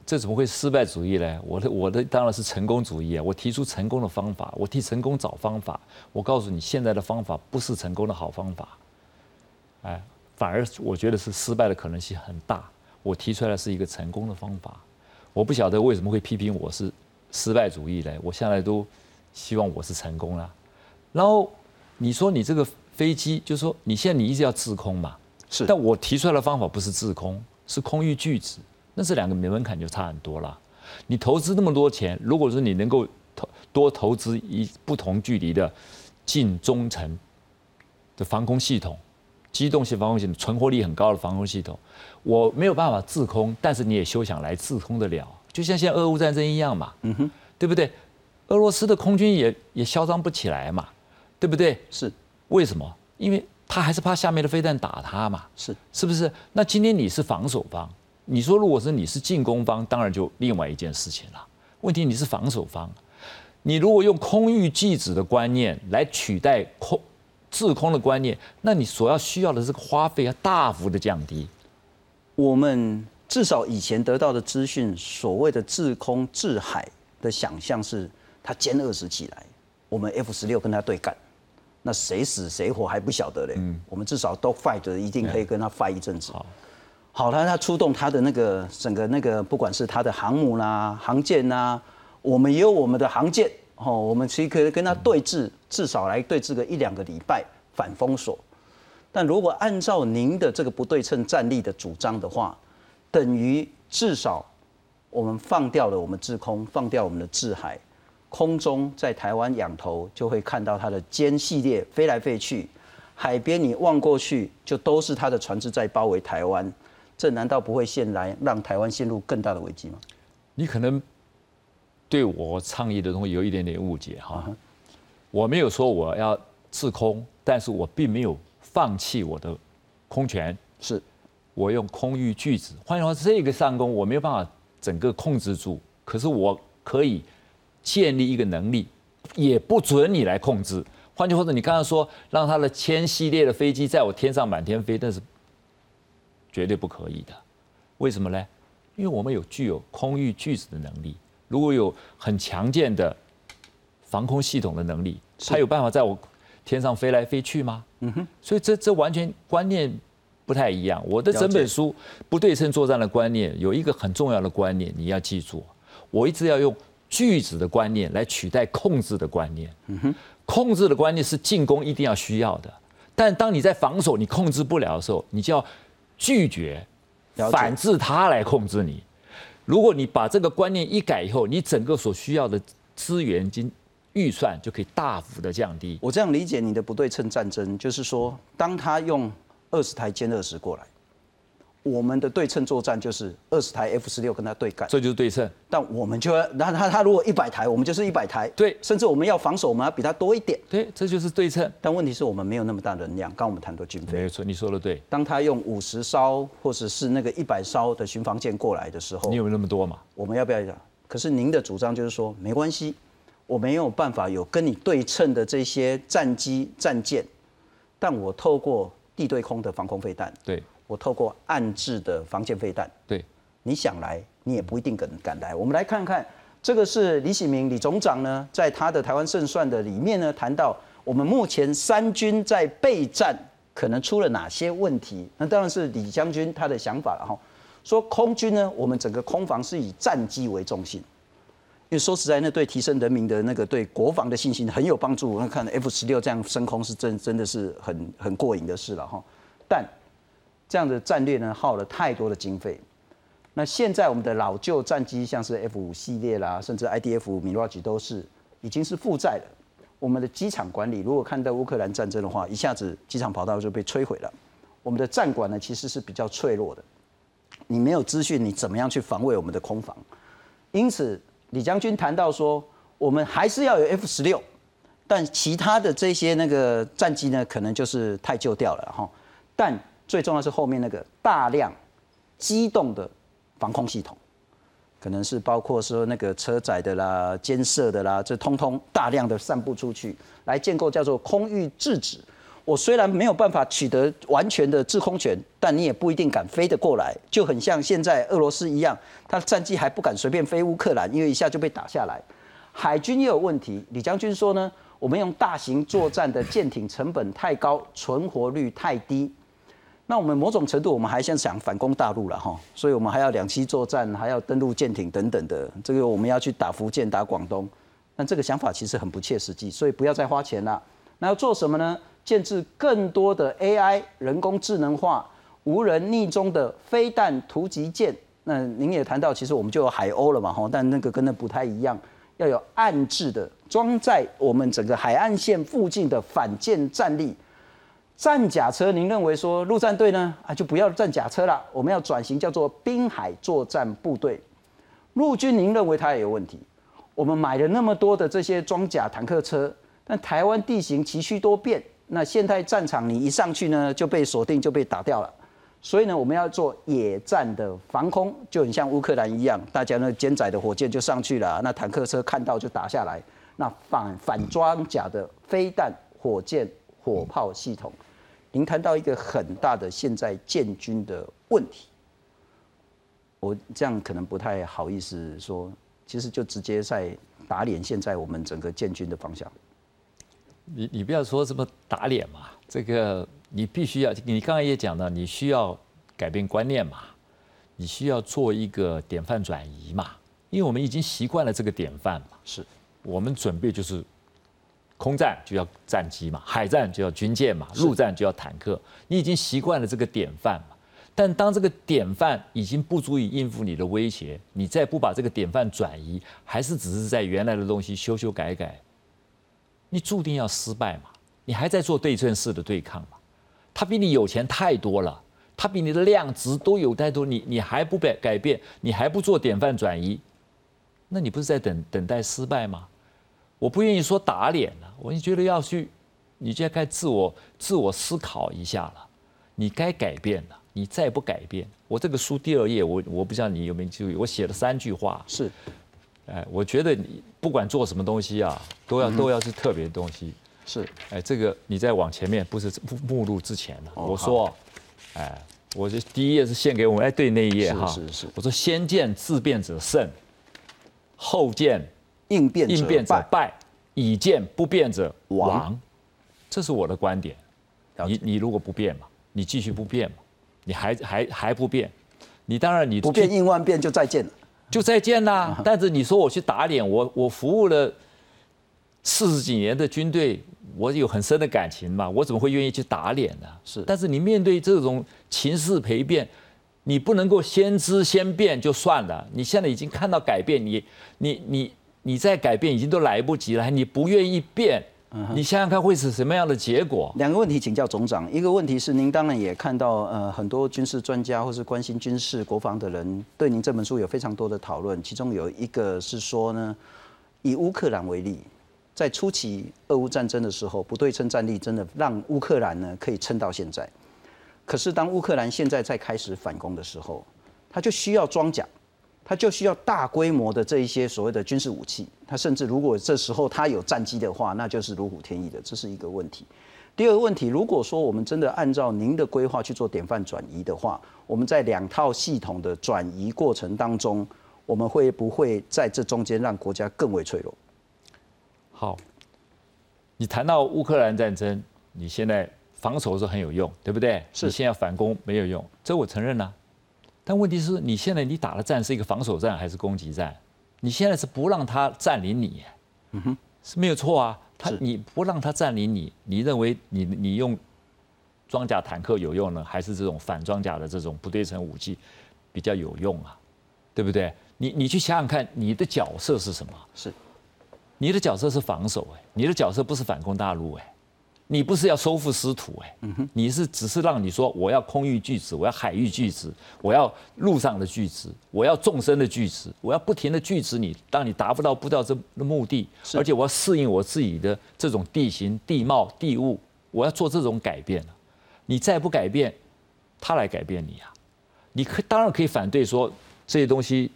这怎么会失败主义呢？我的我的当然是成功主义啊！我提出成功的方法，我替成功找方法。我告诉你，现在的方法不是成功的好方法，哎，反而我觉得是失败的可能性很大。我提出来是一个成功的方法，我不晓得为什么会批评我是失败主义呢？我向来都希望我是成功了。然后你说你这个飞机，就是说你现在你一直要制空嘛？
是，
但我提出来的方法不是制空，是空域拒止，那这两个门槛就差很多了。你投资那么多钱，如果说你能够投多投资一不同距离的近中程的防空系统，机动性防空系统，存活率很高的防空系统，我没有办法自空，但是你也休想来自空得了。就像现在俄乌战争一样嘛，嗯哼，对不对？俄罗斯的空军也也嚣张不起来嘛，对不对？
是，
为什么？因为。他还是怕下面的飞弹打他嘛？
是
是不是？那今天你是防守方，你说如果是你是进攻方，当然就另外一件事情了。问题你是防守方，你如果用空域拒止的观念来取代空制空的观念，那你所要需要的这个花费要大幅的降低。
我们至少以前得到的资讯，所谓的制空制海的想象是，它歼二十起来，我们 F 十六跟他对干。那谁死谁活还不晓得嘞。嗯，我们至少都 fight，一定可以跟他 fight 一阵子。好，好了，他出动他的那个整个那个，不管是他的航母啦、航舰呐，我们也有我们的航舰哦，我们其实可以跟他对峙，至少来对峙个一两个礼拜反封锁。但如果按照您的这个不对称战力的主张的话，等于至少我们放掉了我们制空，放掉我们的制海。空中在台湾仰头就会看到它的歼系列飞来飞去，海边你望过去就都是它的船只在包围台湾，这难道不会陷来让台湾陷入更大的危机吗？
你可能对我倡议的东西有一点点误解哈，我没有说我要制空，但是我并没有放弃我的空权，
是
我用空域拒止，换句话说，这个上攻我没有办法整个控制住，可是我可以。建立一个能力，也不准你来控制。换句话说，你刚刚说让他的千系列的飞机在我天上满天飞，那是绝对不可以的。为什么呢？因为我们有具有空域拒止的能力。如果有很强健的防空系统的能力，他有办法在我天上飞来飞去吗？嗯哼。所以这这完全观念不太一样。我的整本书不对称作战的观念有一个很重要的观念，你要记住，我一直要用。拒止的观念来取代控制的观念，控制的观念是进攻一定要需要的，但当你在防守你控制不了的时候，你就要拒绝，反制他来控制你。如果你把这个观念一改以后，你整个所需要的资源及预算就可以大幅的降低。
我这样理解你的不对称战争，就是说，当他用二十台歼二十过来，我们的对称作战就是二十台 F 十六跟他对干，
这就是对称。
但我们就要，那他他如果一百台，我们就是一百台，
对，
甚至我们要防守，我们要比他多一点，
对，这就是对称。
但问题是我们没有那么大能量，刚我们谈到军费，
没错，你说的对。
当他用五十艘或者是那个一百艘的巡防舰过来的时候，
你有那么多嘛？
我们要不要讲？可是您的主张就是说，没关系，我没有办法有跟你对称的这些战机战舰，但我透过地对空的防空飞弹，
对。
我透过暗制的防舰飞弹，
对，
你想来，你也不一定敢敢来。我们来看看，这个是李喜明李总长呢，在他的台湾胜算的里面呢，谈到我们目前三军在备战可能出了哪些问题。那当然是李将军他的想法了哈。说空军呢，我们整个空防是以战机为中心，因因为说实在，那对提升人民的那个对国防的信心很有帮助。我看 F 十六这样升空是真真的是很很过瘾的事了哈，但。这样的战略呢，耗了太多的经费。那现在我们的老旧战机，像是 F 五系列啦，甚至 IDF、米拉吉都是已经是负债了。我们的机场管理，如果看到乌克兰战争的话，一下子机场跑道就被摧毁了。我们的战管呢，其实是比较脆弱的。你没有资讯，你怎么样去防卫我们的空防？因此，李将军谈到说，我们还是要有 F 十六，但其他的这些那个战机呢，可能就是太旧掉了哈。但最重要是后面那个大量机动的防空系统，可能是包括说那个车载的啦、监射的啦，这通通大量的散布出去，来建构叫做空域制止。我虽然没有办法取得完全的制空权，但你也不一定敢飞得过来，就很像现在俄罗斯一样，他战机还不敢随便飞乌克兰，因为一下就被打下来。海军也有问题，李将军说呢，我们用大型作战的舰艇成本太高，存活率太低。那我们某种程度，我们还想想反攻大陆了哈，所以我们还要两栖作战，还要登陆舰艇等等的，这个我们要去打福建、打广东，那这个想法其实很不切实际，所以不要再花钱了。那要做什么呢？建制更多的 AI 人工智能化、无人逆中的飞弹突击舰。那您也谈到，其实我们就有海鸥了嘛吼，但那个跟那不太一样，要有暗制的装在我们整个海岸线附近的反舰战力。战甲车，您认为说陆战队呢啊就不要战甲车了，我们要转型叫做滨海作战部队。陆军，您认为它也有问题？我们买了那么多的这些装甲坦克车，但台湾地形崎岖多变，那现代战场你一上去呢就被锁定就被打掉了。所以呢，我们要做野战的防空，就很像乌克兰一样，大家呢肩载的火箭就上去了，那坦克车看到就打下来。那反反装甲的飞弹、火箭、火炮系统。您谈到一个很大的现在建军的问题，我这样可能不太好意思说，其实就直接在打脸现在我们整个建军的方向。
你你不要说什么打脸嘛，这个你必须要，你刚才也讲到，你需要改变观念嘛，你需要做一个典范转移嘛，因为我们已经习惯了这个典范嘛，
是
我们准备就是。空战就要战机嘛，海战就要军舰嘛，陆战就要坦克。你已经习惯了这个典范嘛，但当这个典范已经不足以应付你的威胁，你再不把这个典范转移，还是只是在原来的东西修修改改，你注定要失败嘛。你还在做对称式的对抗嘛？他比你有钱太多了，他比你的量值都有太多，你你还不改改变，你还不做典范转移，那你不是在等等待失败吗？我不愿意说打脸了，我就觉得要去，你就该自我自我思考一下了。你该改变了，你再不改变，我这个书第二页，我我不知道你有没有注意，我写了三句话。
是，
哎，我觉得你不管做什么东西啊，都要都要是特别的东西。
是，
哎，这个你再往前面，不是目录之前了。我说，哎，我这第一页是献给我们，哎，对那一页哈。
是是。
我说先见自变者胜，后见。
应变
应变者败，以见不变者亡，这是我的观点。你你如果不变嘛，你继续不变嘛，你还还还不变，你当然你
不变应万变就再见了，
就再见啦。但是你说我去打脸，我我服务了四十几年的军队，我有很深的感情嘛，我怎么会愿意去打脸呢？
是，
但是你面对这种情势陪变，你不能够先知先变就算了。你现在已经看到改变，你你你。你再改变已经都来不及了，你不愿意变，你想想看会是什么样的结果？
两个问题请教总长，一个问题是您当然也看到，呃，很多军事专家或是关心军事国防的人对您这本书有非常多的讨论，其中有一个是说呢，以乌克兰为例，在初期俄乌战争的时候，不对称战力真的让乌克兰呢可以撑到现在，可是当乌克兰现在在开始反攻的时候，他就需要装甲。他就需要大规模的这一些所谓的军事武器，他甚至如果这时候他有战机的话，那就是如虎添翼的，这是一个问题。第二个问题，如果说我们真的按照您的规划去做典范转移的话，我们在两套系统的转移过程当中，我们会不会在这中间让国家更为脆弱？
好，你谈到乌克兰战争，你现在防守是很有用，对不对？
是。
你现在反攻没有用，这我承认呐。但问题是你现在你打的战是一个防守战还是攻击战？你现在是不让他占领你，嗯哼，是没有错啊。他你不让他占领你，你认为你你用装甲坦克有用呢，还是这种反装甲的这种不对称武器比较有用啊？对不对？你你去想想看，你的角色是什么？
是，
你的角色是防守哎，你的角色不是反攻大陆哎。你不是要收复失土哎，你是只是让你说我要空域拒止，我要海域拒止，我要路上的拒止，我要纵深的拒止，我要不停的拒止你，当你达不到不到这的目的，而且我要适应我自己的这种地形地貌地物，我要做这种改变你再不改变，他来改变你啊！你可当然可以反对说这些东西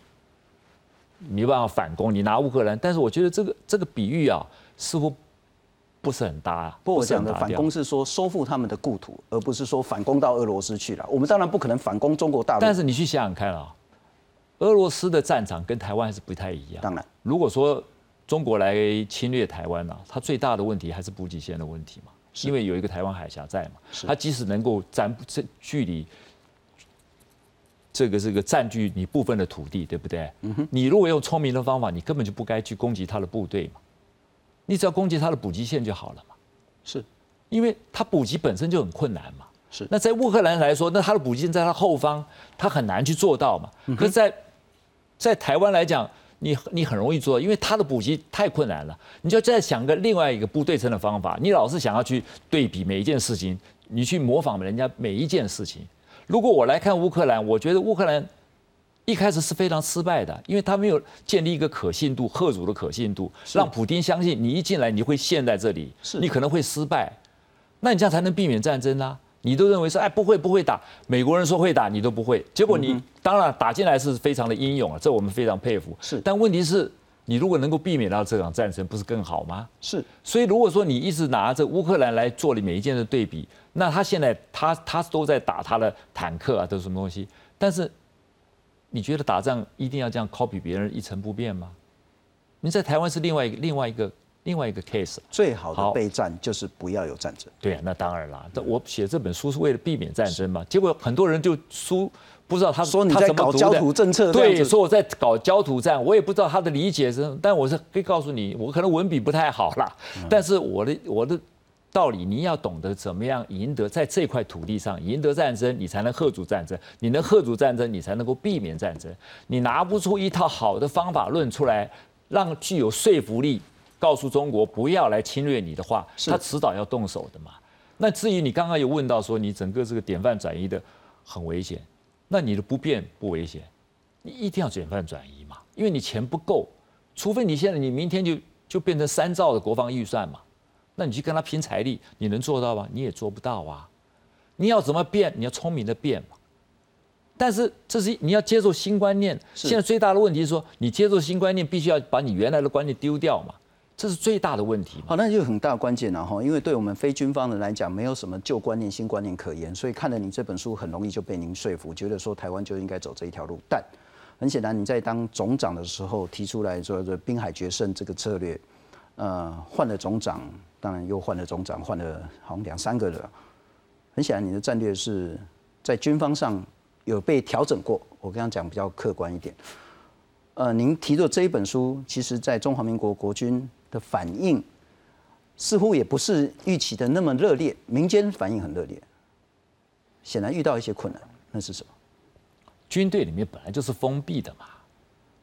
没办法反攻，你拿乌克兰，但是我觉得这个这个比喻啊，似乎。不是很搭啊。
不过我讲的反攻是说收复他们的故土，而不是说反攻到俄罗斯去了。我们当然不可能反攻中国大陆。
但是你去想想看啊，俄罗斯的战场跟台湾还是不太一样。
当然，
如果说中国来侵略台湾呢，它最大的问题还是补给线的问题嘛，因为有一个台湾海峡在嘛。它即使能够占这距离，这个这个占据你部分的土地，对不对？你如果用聪明的方法，你根本就不该去攻击他的部队嘛。你只要攻击它的补给线就好了嘛，
是，
因为它补给本身就很困难嘛，
是。
那在乌克兰来说，那它的补给线在它后方，它很难去做到嘛。可是，在在台湾来讲，你你很容易做，因为它的补给太困难了。你就再想个另外一个不对称的方法，你老是想要去对比每一件事情，你去模仿人家每一件事情。如果我来看乌克兰，我觉得乌克兰。一开始是非常失败的，因为他没有建立一个可信度、贺主的可信度，让普京相信你一进来你会陷在这里，你可能会失败，那你这样才能避免战争啊！你都认为说，哎，不会不会打，美国人说会打，你都不会，结果你当然打进来是非常的英勇啊，这我们非常佩服。
是，
但问题是，你如果能够避免到这场战争，不是更好吗？
是，
所以如果说你一直拿着乌克兰来做了每一件的对比，那他现在他他都在打他的坦克啊，都是什么东西？但是。你觉得打仗一定要这样 copy 别人一成不变吗？你在台湾是另外一个另外一个另外一个 case。
最好的备战就是不要有战争。
对啊，那当然啦。我写这本书是为了避免战争嘛。结果很多人就书不知道他
说你在搞焦土政策，
对，说我在搞焦土战，我也不知道他的理解是。但我是可以告诉你，我可能文笔不太好啦，但是我的我的。道理，你要懂得怎么样赢得在这块土地上赢得战争，你才能喝阻战争。你能喝阻战争，你才能够避免战争。你拿不出一套好的方法论出来，让具有说服力，告诉中国不要来侵略你的话，他迟早要动手的嘛。那至于你刚刚有问到说，你整个这个典范转移的很危险，那你的不变不危险，你一定要典范转移嘛，因为你钱不够，除非你现在你明天就就变成三兆的国防预算嘛。那你去跟他拼财力，你能做到吗？你也做不到啊！你要怎么变？你要聪明的变嘛。但是这是你要接受新观念。现在最大的问题是说，你接受新观念，必须要把你原来的观念丢掉嘛。这是最大的问题。
好，那就很大关键了哈。因为对我们非军方的来讲，没有什么旧观念、新观念可言，所以看了你这本书，很容易就被您说服，觉得说台湾就应该走这一条路。但很显然，你在当总长的时候提出来说，这滨海决胜这个策略，呃，换了总长。当然又换了总长，换了好像两三个了。很显然，你的战略是在军方上有被调整过。我跟他讲比较客观一点。呃，您提的这一本书，其实在中华民国国军的反应似乎也不是预期的那么热烈，民间反应很热烈。显然遇到一些困难，那是什么？
军队里面本来就是封闭的嘛。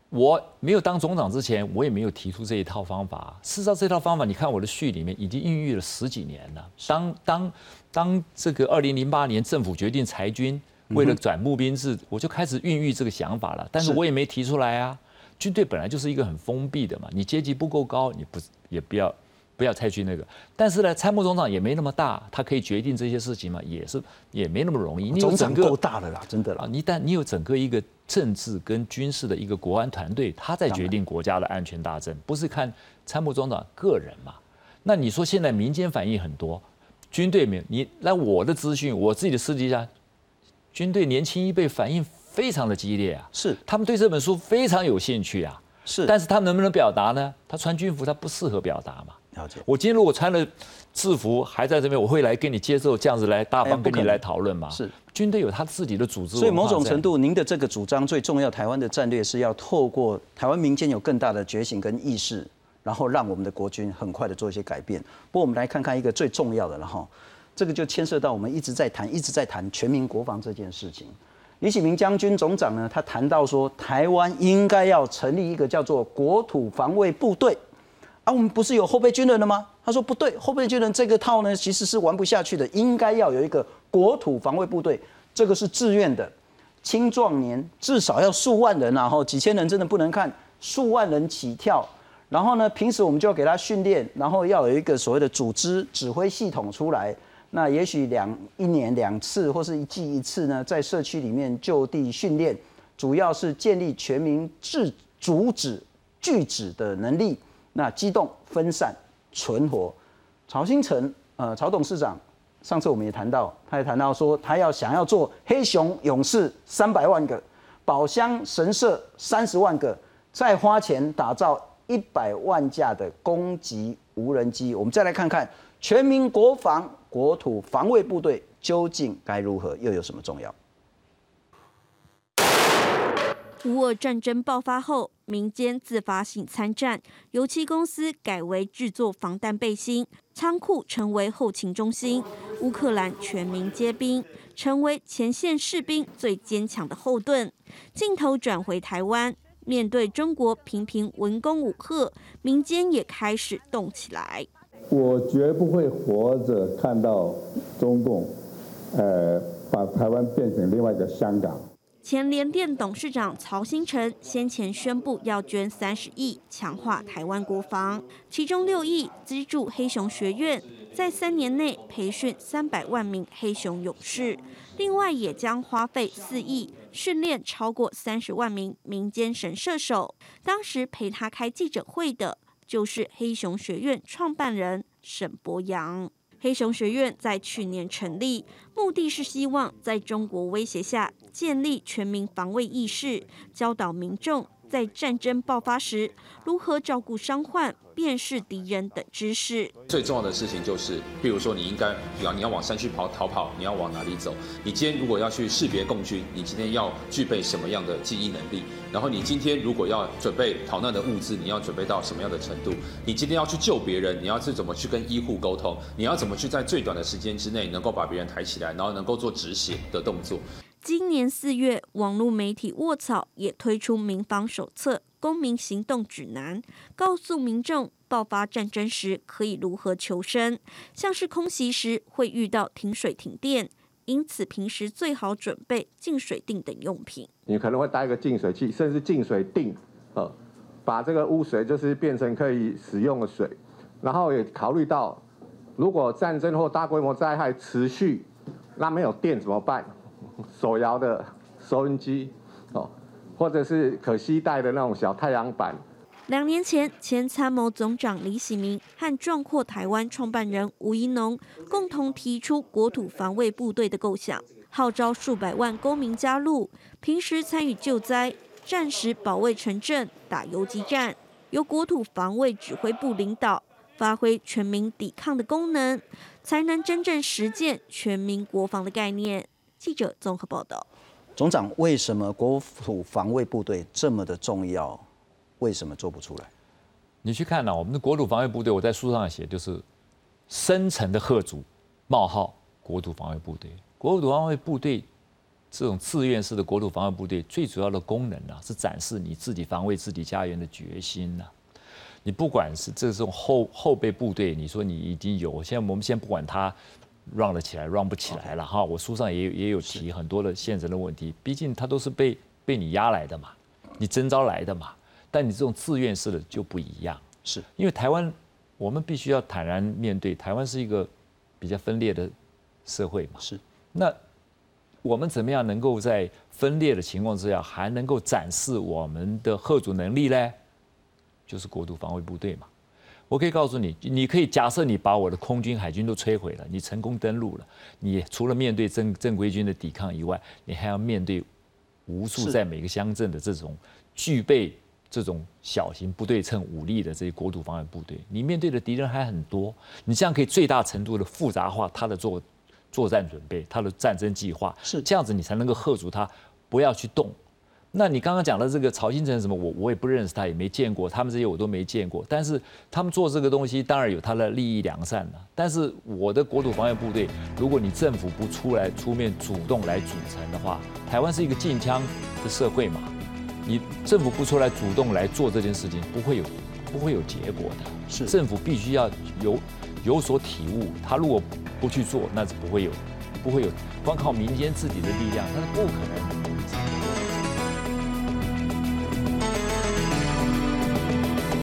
我没有当总长之前，我也没有提出这一套方法。事实上，这套方法，你看我的序里面已经孕育了十几年了。当当当这个二零零八年政府决定裁军，为了转募兵制，我就开始孕育这个想法了。但是我也没提出来啊。军队本来就是一个很封闭的嘛，你阶级不够高，你不也不要不要采取那个。但是呢，参谋总长也没那么大，他可以决定这些事情嘛，也是也没那么容易。
你总长够大的啦，真的啦。
你但你有整个一个。政治跟军事的一个国安团队，他在决定国家的安全大政，不是看参谋总长个人嘛？那你说现在民间反应很多，军队没有你来我的资讯，我自己的私底下，军队年轻一辈反应非常的激烈啊，
是
他们对这本书非常有兴趣啊，
是，
但是他们能不能表达呢？他穿军服他不适合表达嘛？
了解。
我今天如果穿了。制服还在这边，我会来跟你接受这样子来大方跟你来讨论吗？
是
军队有他自己的组织，
所以某种程度，您的这个主张最重要，台湾的战略是要透过台湾民间有更大的觉醒跟意识，然后让我们的国军很快的做一些改变。不过我们来看看一个最重要的了哈，这个就牵涉到我们一直在谈、一直在谈全民国防这件事情。李启明将军总长呢，他谈到说，台湾应该要成立一个叫做国土防卫部队。啊，我们不是有后备军人了吗？他说不对，后备军人这个套呢，其实是玩不下去的，应该要有一个国土防卫部队，这个是自愿的，青壮年至少要数万人，然后几千人真的不能看，数万人起跳，然后呢，平时我们就要给他训练，然后要有一个所谓的组织指挥系统出来，那也许两一年两次或是一季一次呢，在社区里面就地训练，主要是建立全民自阻止拒止的能力。那机动分散存活，曹新成呃，曹董事长，上次我们也谈到，他也谈到说，他要想要做黑熊勇士三百万个，宝箱神社三十万个，再花钱打造一百万架的攻击无人机。我们再来看看全民国防国土防卫部队究竟该如何，又有什么重要？
乌俄战争爆发后，民间自发性参战，油漆公司改为制作防弹背心，仓库成为后勤中心，乌克兰全民皆兵，成为前线士兵最坚强的后盾。镜头转回台湾，面对中国频频文攻武吓，民间也开始动起来。
我绝不会活着看到中共，呃，把台湾变成另外一个香港。
前联电董事长曹新成先前宣布要捐三十亿强化台湾国防，其中六亿资助黑熊学院，在三年内培训三百万名黑熊勇士，另外也将花费四亿训练超过三十万名民间神射手。当时陪他开记者会的就是黑熊学院创办人沈博阳。黑熊学院在去年成立，目的是希望在中国威胁下建立全民防卫意识，教导民众在战争爆发时如何照顾伤患。辨识敌人等知识，
最重要的事情就是，譬如说，你应该，比方你要往山区跑逃跑，你要往哪里走？你今天如果要去识别共军，你今天要具备什么样的记忆能力？然后你今天如果要准备逃难的物资，你要准备到什么样的程度？你今天要去救别人，你要是怎么去跟医护沟通？你要怎么去在最短的时间之内能够把别人抬起来，然后能够做止血的动作？
今年四月，网络媒体卧草也推出民防手册。公民行动指南告诉民众，爆发战争时可以如何求生，像是空袭时会遇到停水停电，因此平时最好准备净水锭等用品。
你可能会带一个净水器，甚至净水锭，呃，把这个污水就是变成可以使用的水。然后也考虑到，如果战争或大规模灾害持续，那没有电怎么办？手摇的收音机，哦。或者是可携带的那种小太阳板。
两年前，前参谋总长李喜明和壮阔台湾创办人吴怡农共同提出国土防卫部队的构想，号召数百万公民加入，平时参与救灾，战时保卫城镇、打游击战，由国土防卫指挥部领导，发挥全民抵抗的功能，才能真正实践全民国防的概念。记者综合报道。
总长，为什么国土防卫部队这么的重要？为什么做不出来？
你去看呢？我们的国土防卫部队，我在书上写，就是深层的贺主冒号国土防卫部队。国土防卫部队这种自愿式的国土防卫部队最主要的功能啊，是展示你自己防卫自己家园的决心呐。你不管是这种后后备部队，你说你已经有，现在我们先不管它 run 了起来，run 不起来了哈。我书上也有也有提很多的现实的问题，毕竟它都是被被你压来的嘛，你征召来的嘛。但你这种自愿式的就不一样，
是
因为台湾我们必须要坦然面对，台湾是一个比较分裂的社会嘛。
是
那。我们怎么样能够在分裂的情况之下，还能够展示我们的贺主能力呢？就是国土防卫部队嘛。我可以告诉你，你可以假设你把我的空军、海军都摧毁了，你成功登陆了，你除了面对正正规军的抵抗以外，你还要面对无数在每个乡镇的这种具备这种小型不对称武力的这些国土防卫部队，你面对的敌人还很多，你这样可以最大程度的复杂化他的作。作战准备，他的战争计划
是
这样子，你才能够吓阻他不要去动。那你刚刚讲的这个曹新成什么，我我也不认识他，也没见过，他们这些我都没见过。但是他们做这个东西，当然有他的利益良善了。但是我的国土防卫部队，如果你政府不出来出面主动来组成的话，台湾是一个禁枪的社会嘛，你政府不出来主动来做这件事情，不会有不会有结果的。
是
政府必须要有有所体悟，他如果不去做，那是不会有，不会有，光靠民间自己的力量，那是不可能的。